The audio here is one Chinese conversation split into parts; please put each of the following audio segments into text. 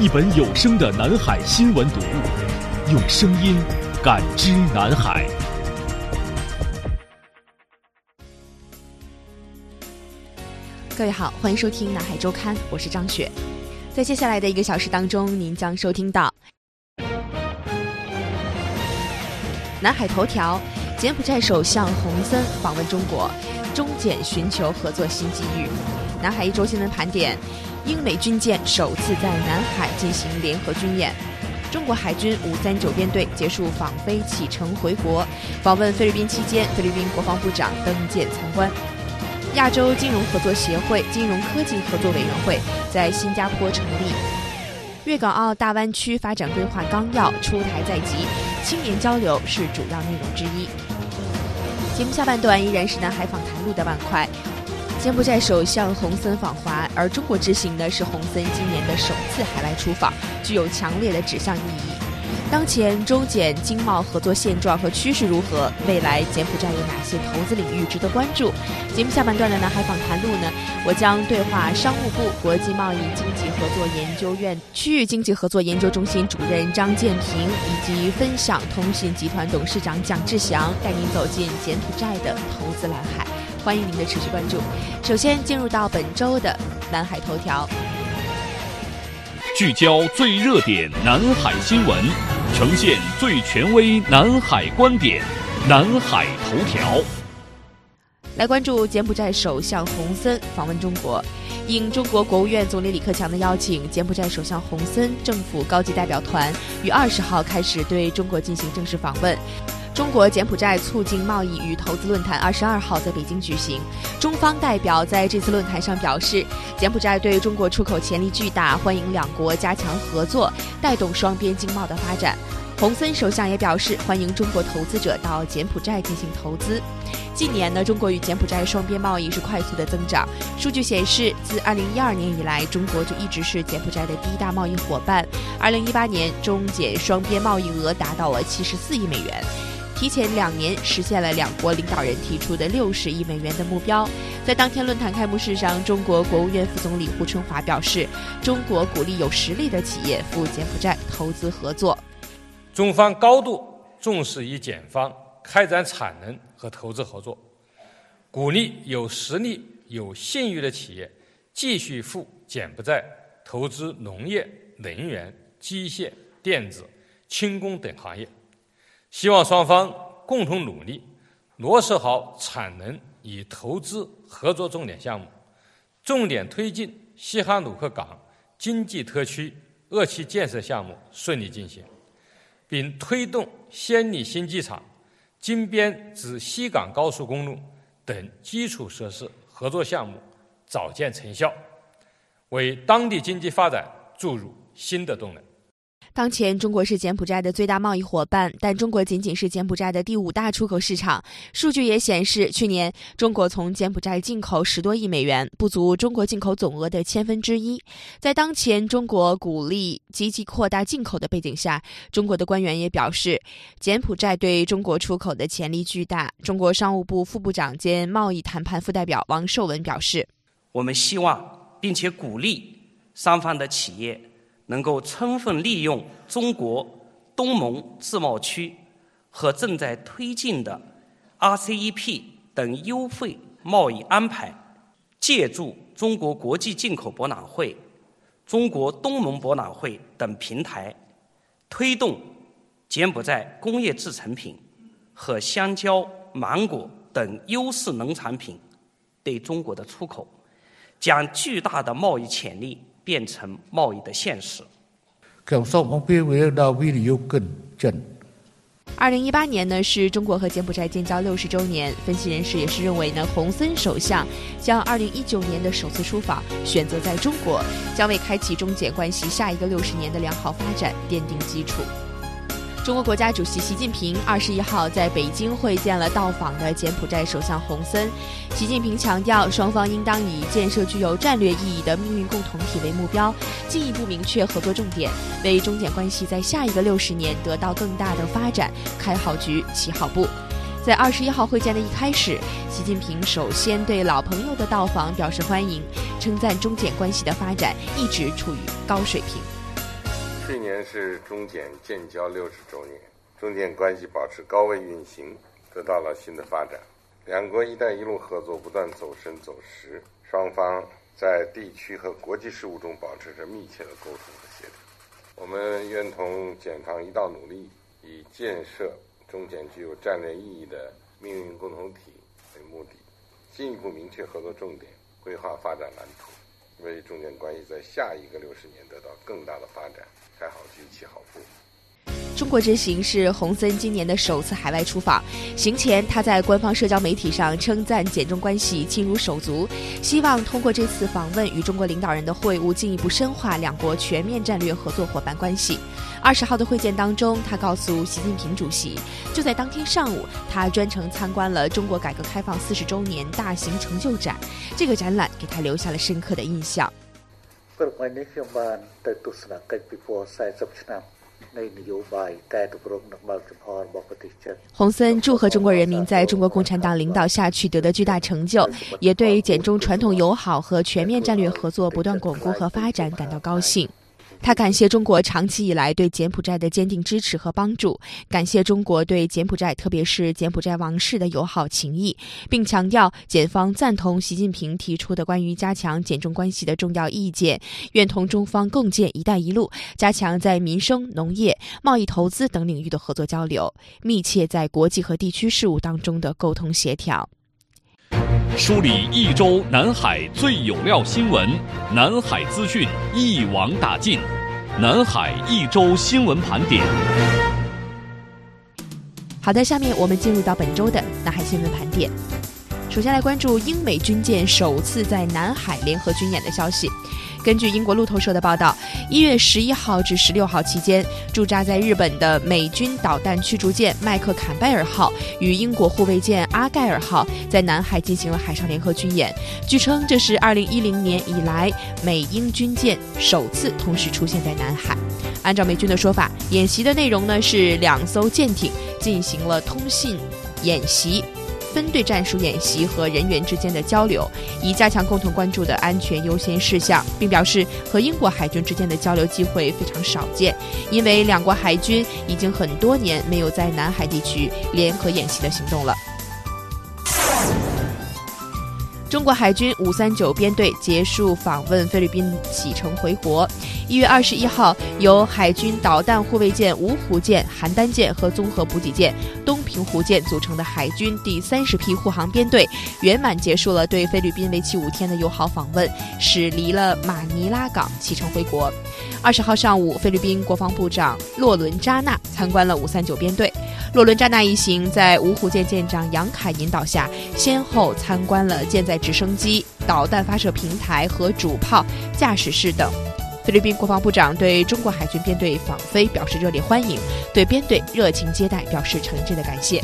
一本有声的南海新闻读物，用声音感知南海。各位好，欢迎收听《南海周刊》，我是张雪。在接下来的一个小时当中，您将收听到南海头条：柬埔寨首相洪森访问中国，中柬寻求合作新机遇。南海一周新闻盘点。英美军舰首次在南海进行联合军演。中国海军五三九编队结束访菲启程回国，访问菲律宾期间，菲律宾国防部长登舰参观。亚洲金融合作协会金融科技合作委员会在新加坡成立。粤港澳大湾区发展规划纲要出台在即，青年交流是主要内容之一。节目下半段依然是南海访谈录的板块。柬埔寨首相洪森访华，而中国执行的是洪森今年的首次海外出访，具有强烈的指向意义。当前中柬经贸合作现状和趋势如何？未来柬埔寨有哪些投资领域值得关注？节目下半段的南海访谈录呢？我将对话商务部国际贸易经济合作研究院区域经济合作研究中心主任张建平，以及分享通信集团董事长蒋志祥，带您走进柬埔寨的投资蓝海。欢迎您的持续关注。首先进入到本周的南海头条，聚焦最热点南海新闻，呈现最权威南海观点。南海头条，来关注柬埔寨首相洪森访问中国。应中国国务院总理李克强的邀请，柬埔寨首相洪森政府高级代表团于二十号开始对中国进行正式访问。中国柬埔寨促进贸易与投资论坛二十二号在北京举行，中方代表在这次论坛上表示，柬埔寨对中国出口潜力巨大，欢迎两国加强合作，带动双边经贸的发展。洪森首相也表示，欢迎中国投资者到柬埔寨进行投资。近年呢，中国与柬埔寨双边贸易是快速的增长。数据显示，自二零一二年以来，中国就一直是柬埔寨的第一大贸易伙伴。二零一八年，中柬双边贸易额达到了七十四亿美元。提前两年实现了两国领导人提出的六十亿美元的目标。在当天论坛开幕式上，中国国务院副总理胡春华表示，中国鼓励有实力的企业赴柬埔寨投资合作。中方高度重视与柬方开展产能和投资合作，鼓励有实力、有信誉的企业继续赴柬埔寨投资农业、能源、机械、电子、轻工等行业。希望双方共同努力，落实好产能与投资合作重点项目，重点推进西哈努克港经济特区二期建设项目顺利进行，并推动暹粒新机场、金边至西港高速公路等基础设施合作项目早见成效，为当地经济发展注入新的动能。当前，中国是柬埔寨的最大贸易伙伴，但中国仅仅是柬埔寨的第五大出口市场。数据也显示，去年中国从柬埔寨进口十多亿美元，不足中国进口总额的千分之一。在当前中国鼓励积极扩大进口的背景下，中国的官员也表示，柬埔寨对中国出口的潜力巨大。中国商务部副部长兼贸易谈判副代表王受文表示：“我们希望并且鼓励双方的企业。”能够充分利用中国东盟自贸区和正在推进的 RCEP 等优惠贸易安排，借助中国国际进口博览会、中国东盟博览会等平台，推动柬埔寨工业制成品和香蕉、芒果等优势农产品对中国的出口，将巨大的贸易潜力变成贸易的现实。二零一八年呢是中国和柬埔寨建交六十周年，分析人士也是认为呢，洪森首相将二零一九年的首次出访选择在中国，将为开启中柬关系下一个六十年的良好发展奠定基础。中国国家主席习近平二十一号在北京会见了到访的柬埔寨首相洪森。习近平强调，双方应当以建设具有战略意义的命运共同体为目标，进一步明确合作重点，为中柬关系在下一个六十年得到更大的发展开好局、起好步。在二十一号会见的一开始，习近平首先对老朋友的到访表示欢迎，称赞中柬关系的发展一直处于高水平。去年是中柬建交六十周年，中柬关系保持高位运行，得到了新的发展。两国“一带一路”合作不断走深走实，双方在地区和国际事务中保持着密切的沟通和协调。我们愿同柬方一道努力，以建设中柬具有战略意义的命运共同体为目的，进一步明确合作重点，规划发展蓝图，为中柬关系在下一个六十年得到更大的发展。好局，起好步。中国之行是洪森今年的首次海外出访。行前，他在官方社交媒体上称赞柬中关系亲如手足，希望通过这次访问与中国领导人的会晤，进一步深化两国全面战略合作伙伴关系。二十号的会见当中，他告诉习近平主席，就在当天上午，他专程参观了中国改革开放四十周年大型成就展，这个展览给他留下了深刻的印象。洪森祝贺中国人民在中国共产党领导下取得的巨大成就，也对柬中传统友好和全面战略合作不断巩固和发展感到高兴。他感谢中国长期以来对柬埔寨的坚定支持和帮助，感谢中国对柬埔寨，特别是柬埔寨王室的友好情谊，并强调柬方赞同习近平提出的关于加强柬中关系的重要意见，愿同中方共建“一带一路”，加强在民生、农业、贸易、投资等领域的合作交流，密切在国际和地区事务当中的沟通协调。梳理一周南海最有料新闻，南海资讯一网打尽，南海一周新闻盘点。好的，下面我们进入到本周的南海新闻盘点。首先来关注英美军舰首次在南海联合军演的消息。根据英国路透社的报道，一月十一号至十六号期间，驻扎在日本的美军导弹驱逐舰麦克坎贝尔号与英国护卫舰阿盖尔号在南海进行了海上联合军演。据称，这是二零一零年以来美英军舰首次同时出现在南海。按照美军的说法，演习的内容呢是两艘舰艇进行了通信演习。分队战术演习和人员之间的交流，以加强共同关注的安全优先事项，并表示和英国海军之间的交流机会非常少见，因为两国海军已经很多年没有在南海地区联合演习的行动了。中国海军五三九编队结束访问菲律宾，启程回国。一月二十一号，由海军导弹护卫舰芜湖舰、邯郸舰和综合补给舰东平湖舰组成的海军第三十批护航编队，圆满结束了对菲律宾为期五天的友好访问，驶离了马尼拉港，启程回国。二十号上午，菲律宾国防部长洛伦扎纳参观了五三九编队。洛伦扎纳一行在芜湖舰舰长杨凯引导下，先后参观了舰载直升机、导弹发射平台和主炮驾驶室等。菲律宾国防部长对中国海军编队访菲表示热烈欢迎，对编队热情接待表示诚挚的感谢。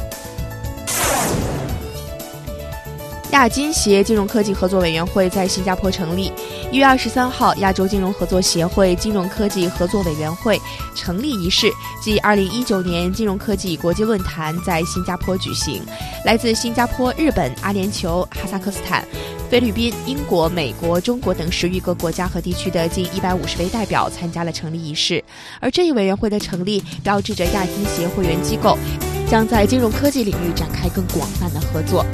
亚金协金融科技合作委员会在新加坡成立。一月二十三号，亚洲金融合作协会金融科技合作委员会成立仪式暨二零一九年金融科技国际论坛在新加坡举行。来自新加坡、日本、阿联酋、哈萨克斯坦、菲律宾、英国、美国、中国等十余个国家和地区的近一百五十位代表参加了成立仪式。而这一委员会的成立，标志着亚金协会员机构将在金融科技领域展开更广泛的合作。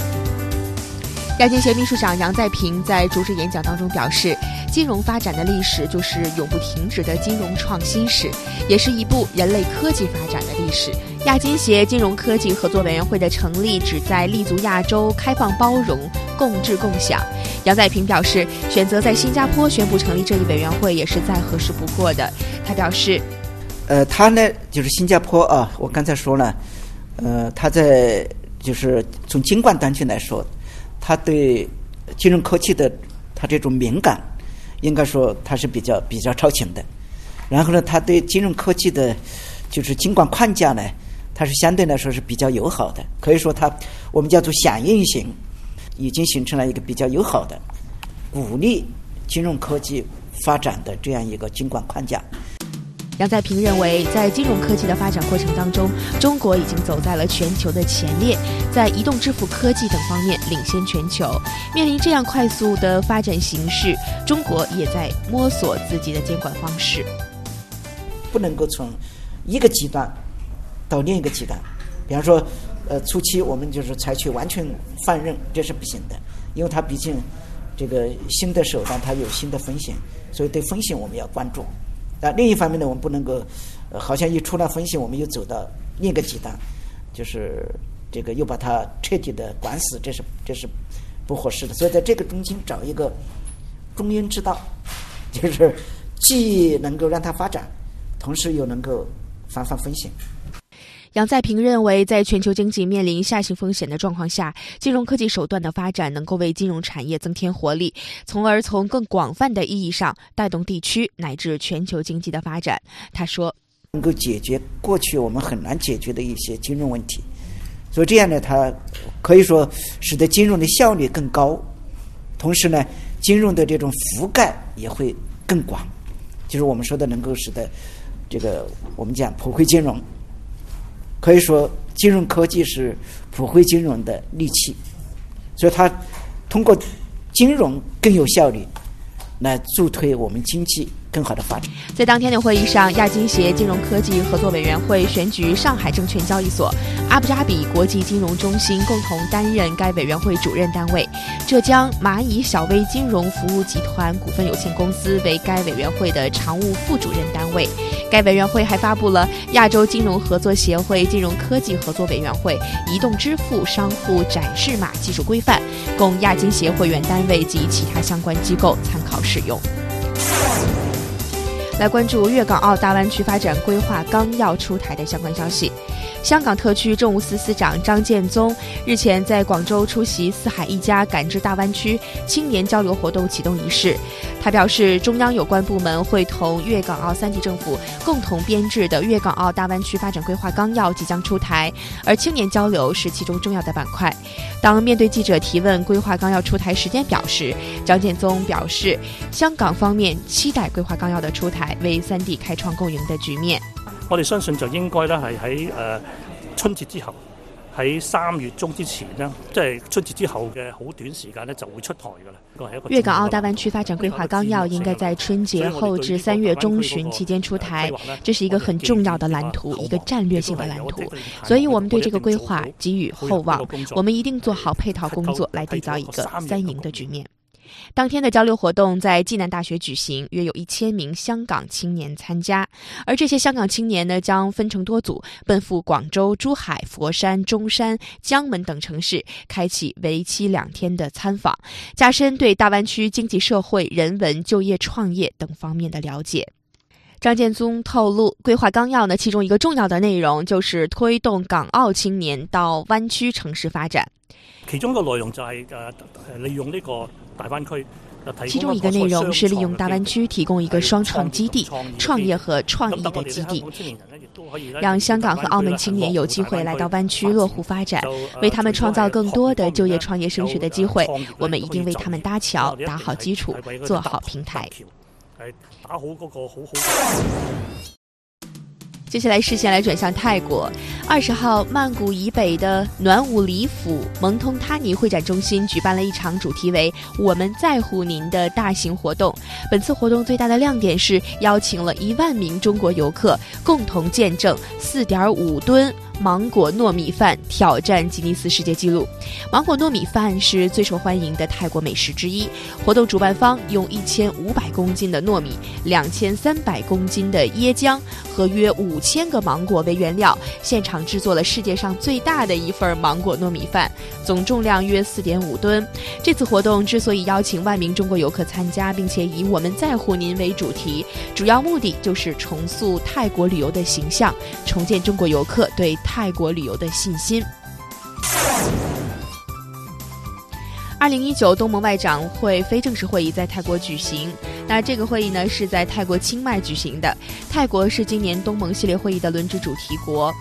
亚金协秘书长杨再平在主旨演讲当中表示，金融发展的历史就是永不停止的金融创新史，也是一部人类科技发展的历史。亚金协金融科技合作委员会的成立，旨在立足亚洲，开放包容，共治共享。杨再平表示，选择在新加坡宣布成立这一委员会，也是再合适不过的。他表示，呃，他呢就是新加坡啊，我刚才说了，呃，他在就是从监管端去来说，他对金融科技的他这种敏感，应该说他是比较比较超前的。然后呢，他对金融科技的，就是监管框架呢。它是相对来说是比较友好的，可以说它我们叫做响应型，已经形成了一个比较友好的鼓励金融科技发展的这样一个监管框架。杨再平认为，在金融科技的发展过程当中，中国已经走在了全球的前列，在移动支付科技等方面领先全球。面临这样快速的发展形势，中国也在摸索自己的监管方式，不能够从一个极端。到另一个极端，比方说，呃，初期我们就是采取完全放任，这是不行的，因为它毕竟这个新的手段它有新的风险，所以对风险我们要关注。但，另一方面呢，我们不能够，好像一出了风险，我们又走到另一个极端，就是这个又把它彻底的管死，这是这是不合适的。所以在这个中间找一个中庸之道，就是既能够让它发展，同时又能够防范风险。杨再平认为，在全球经济面临下行风险的状况下，金融科技手段的发展能够为金融产业增添活力，从而从更广泛的意义上带动地区乃至全球经济的发展。他说：“能够解决过去我们很难解决的一些金融问题，所以这样呢，它可以说使得金融的效率更高，同时呢，金融的这种覆盖也会更广，就是我们说的能够使得这个我们讲普惠金融。”可以说，金融科技是普惠金融的利器，所以它通过金融更有效率来助推我们经济。更好的发展。在当天的会议上，亚金协金融科技合作委员会选举上海证券交易所、阿布扎比国际金融中心共同担任该委员会主任单位，浙江蚂蚁小微金融服务集团股份有限公司为该委员会的常务副主任单位。该委员会还发布了亚洲金融合作协会金融科技合作委员会移动支付商户展示码技术规范，供亚金协会员单位及其他相关机构参考使用。来关注粤港澳大湾区发展规划纲要出台的相关消息。香港特区政务司司长张建宗日前在广州出席“四海一家”赶制大湾区青年交流活动启动仪式。他表示，中央有关部门会同粤港澳三地政府共同编制的《粤港澳大湾区发展规划纲要》即将出台，而青年交流是其中重要的板块。当面对记者提问规划纲要出台时间表时，张建宗表示，香港方面期待规划纲要的出台，为三地开创共赢的局面。我哋相信就应该咧系喺诶春节之后，喺三月中之前呢，即係春節之後嘅好短時間呢，就會出台噶啦。粤港澳大湾区发展规划纲要应该在春节后至三月中旬期间出台，这是一个很重要的蓝图，一个战略性的蓝图，所以我们对这个规划给予厚望，我们一定做好配套工作，来缔造一个三赢的局面。当天的交流活动在暨南大学举行，约有一千名香港青年参加。而这些香港青年呢，将分成多组，奔赴广州、珠海、佛山、中山、江门等城市，开启为期两天的参访，加深对大湾区经济社会、人文、就业、创业等方面的了解。张建宗透露，规划纲要呢，其中一个重要的内容就是推动港澳青年到湾区城市发展。其中一个内容就系诶利用呢个。大湾区，其中一个内容是利用大湾区提供一个双创基地、创业和创意的基地，让香港和澳门青年有机会来到湾区落户发展，为他们创造更多的就业、创业、升学的机会。我们一定为他们搭桥、打好基础、做好平台。打好嗰个好好。接下来视线来转向泰国，二十号曼谷以北的暖武里府蒙通他尼会展中心举办了一场主题为“我们在乎您”的大型活动。本次活动最大的亮点是邀请了一万名中国游客共同见证四点五吨芒果糯米饭挑战吉尼斯世界纪录。芒果糯米饭是最受欢迎的泰国美食之一。活动主办方用一千五百公斤的糯米、两千三百公斤的椰浆和约五千个芒果为原料，现场制作了世界上最大的一份芒果糯米饭，总重量约四点五吨。这次活动之所以邀请万名中国游客参加，并且以“我们在乎您”为主题，主要目的就是重塑泰国旅游的形象，重建中国游客对泰国旅游的信心。二零一九东盟外长会非正式会议在泰国举行。那这个会议呢是在泰国清迈举行的。泰国是今年东盟系列会议的轮值主题国。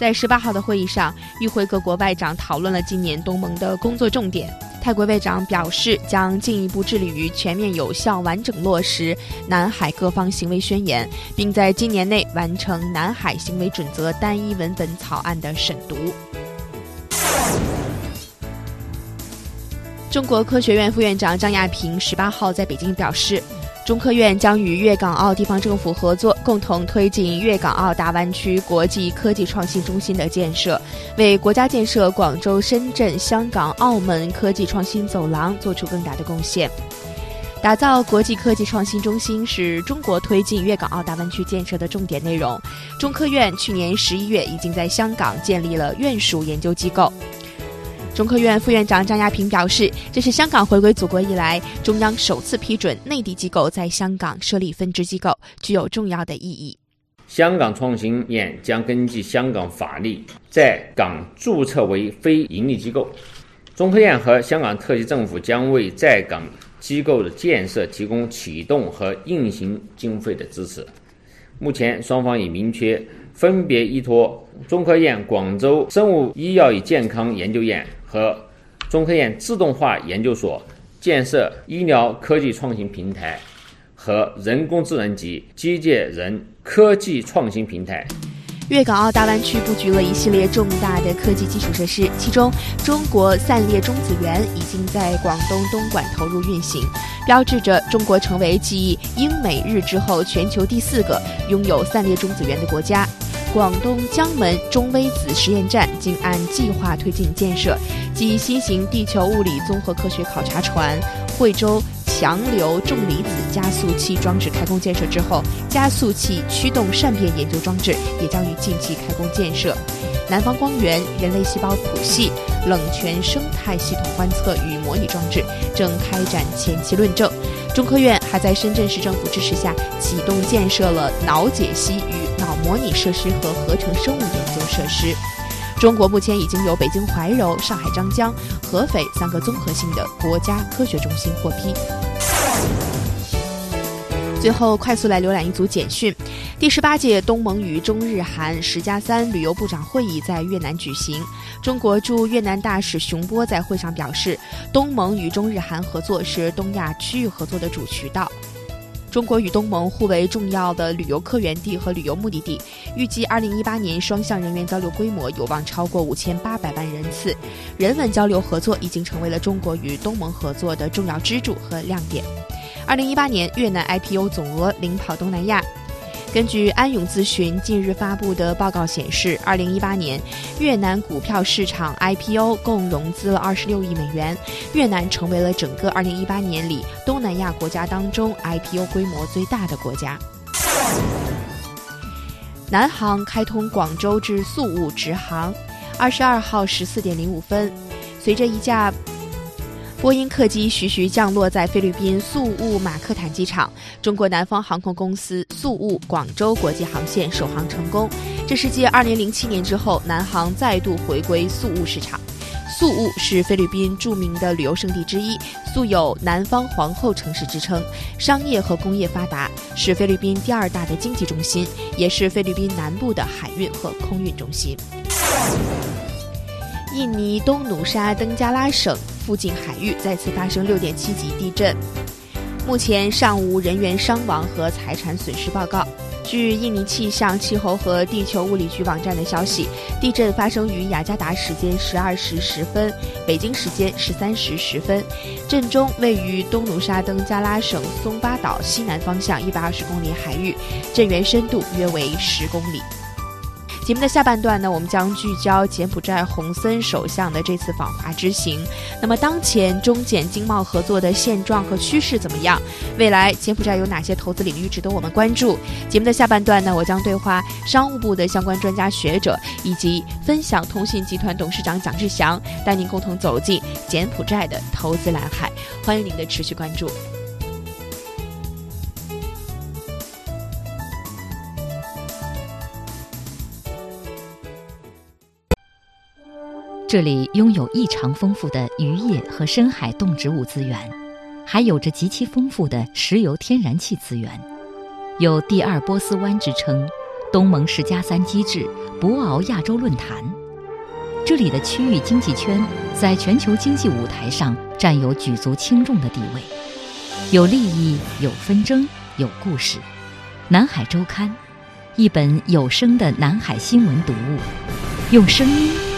在十八号的会议上，与会各国外长讨论了今年东盟的工作重点。泰国外长表示，将进一步致力于全面有效、完整落实南海各方行为宣言，并在今年内完成南海行为准则单一文本草案的审读。中国科学院副院长张亚平十八号在北京表示，中科院将与粤港澳地方政府合作，共同推进粤港澳大湾区国际科技创新中心的建设，为国家建设广州、深圳、香港、澳门科技创新走廊做出更大的贡献。打造国际科技创新中心是中国推进粤港澳大湾区建设的重点内容。中科院去年十一月已经在香港建立了院属研究机构。中科院副院长张亚平表示，这是香港回归祖国以来，中央首次批准内地机构在香港设立分支机构，具有重要的意义。香港创新院将根据香港法律在港注册为非营利机构，中科院和香港特区政府将为在港机构的建设提供启动和运行经费的支持。目前，双方已明确分别依托中科院广州生物医药与健康研究院。和中科院自动化研究所建设医疗科技创新平台和人工智能及机械人科技创新平台。粤港澳大湾区布局了一系列重大的科技基础设施，其中中国散裂中子源已经在广东东莞投入运行，标志着中国成为继英美日之后全球第四个拥有散裂中子源的国家。广东江门中微子实验站经按计划推进建设，继新型地球物理综合科学考察船惠州强流重离子加速器装置开工建设之后，加速器驱动善变研究装置也将于近期开工建设。南方光源人类细胞谱系冷泉生态系统观测与模拟装置正开展前期论证。中科院还在深圳市政府支持下启动建设了脑解析与模拟设施和合成生物研究设施。中国目前已经有北京怀柔、上海张江、合肥三个综合性的国家科学中心获批。最后，快速来浏览一组简讯。第十八届东盟与中日韩“十加三”旅游部长会议在越南举行。中国驻越南大使熊波在会上表示，东盟与中日韩合作是东亚区域合作的主渠道。中国与东盟互为重要的旅游客源地和旅游目的地，预计二零一八年双向人员交流规模有望超过五千八百万人次。人文交流合作已经成为了中国与东盟合作的重要支柱和亮点。二零一八年，越南 IPO 总额领跑东南亚。根据安永咨询近日发布的报告显示，二零一八年越南股票市场 IPO 共融资了二十六亿美元，越南成为了整个二零一八年里东南亚国家当中 IPO 规模最大的国家。南航开通广州至宿务直航，二十二号十四点零五分，随着一架。波音客机徐徐降落在菲律宾宿务马克坦机场，中国南方航空公司宿务广州国际航线首航成功。这是继2007年之后，南航再度回归宿务市场。宿务是菲律宾著名的旅游胜地之一，素有“南方皇后城市”之称，商业和工业发达，是菲律宾第二大的经济中心，也是菲律宾南部的海运和空运中心。印尼东努沙登加拉省附近海域再次发生6.7级地震，目前尚无人员伤亡和财产损失报告。据印尼气象、气候和地球物理局网站的消息，地震发生于雅加达时间12时10分，北京时间13时10分，震中位于东努沙登加拉省松巴岛西南方向120公里海域，震源深度约为10公里。节目的下半段呢，我们将聚焦柬埔寨洪森首相的这次访华之行。那么，当前中柬经贸合作的现状和趋势怎么样？未来柬埔寨有哪些投资领域值得我们关注？节目的下半段呢，我将对话商务部的相关专家学者，以及分享通信集团董事长蒋志祥，带您共同走进柬埔寨的投资蓝海。欢迎您的持续关注。这里拥有异常丰富的渔业和深海动植物资源，还有着极其丰富的石油天然气资源，有“第二波斯湾”之称，东盟十加三机制，博鳌亚洲论坛。这里的区域经济圈在全球经济舞台上占有举足轻重的地位，有利益，有纷争，有故事。南海周刊，一本有声的南海新闻读物，用声音。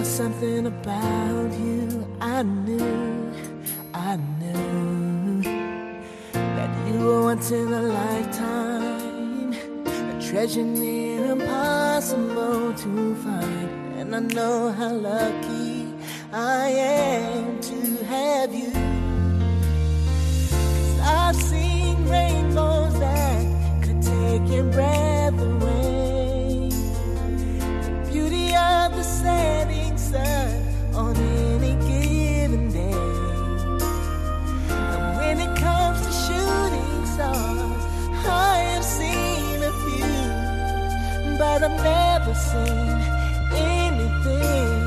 was something about you I knew, I knew that you were once in a lifetime, a treasure near impossible to find. And I know how lucky I am to have you. I've seen rainbows that could take your breath. but I've never seen anything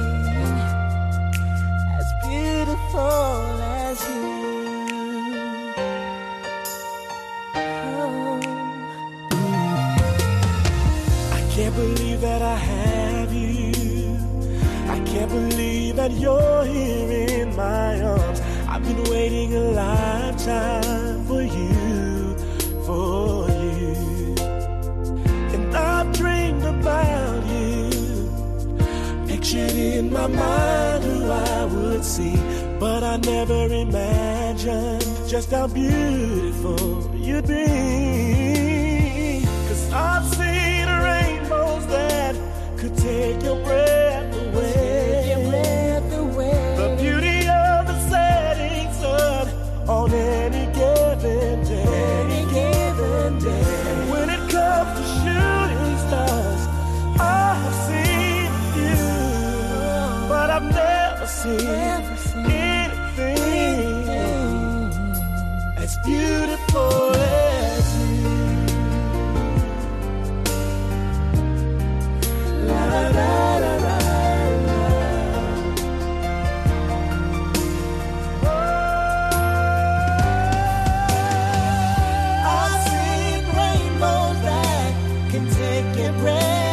as beautiful as you. I can't believe that I have you. I can't believe that you're here in my arms. I've been waiting a lifetime my mind who I would see, but I never imagined just how beautiful you'd be. Red.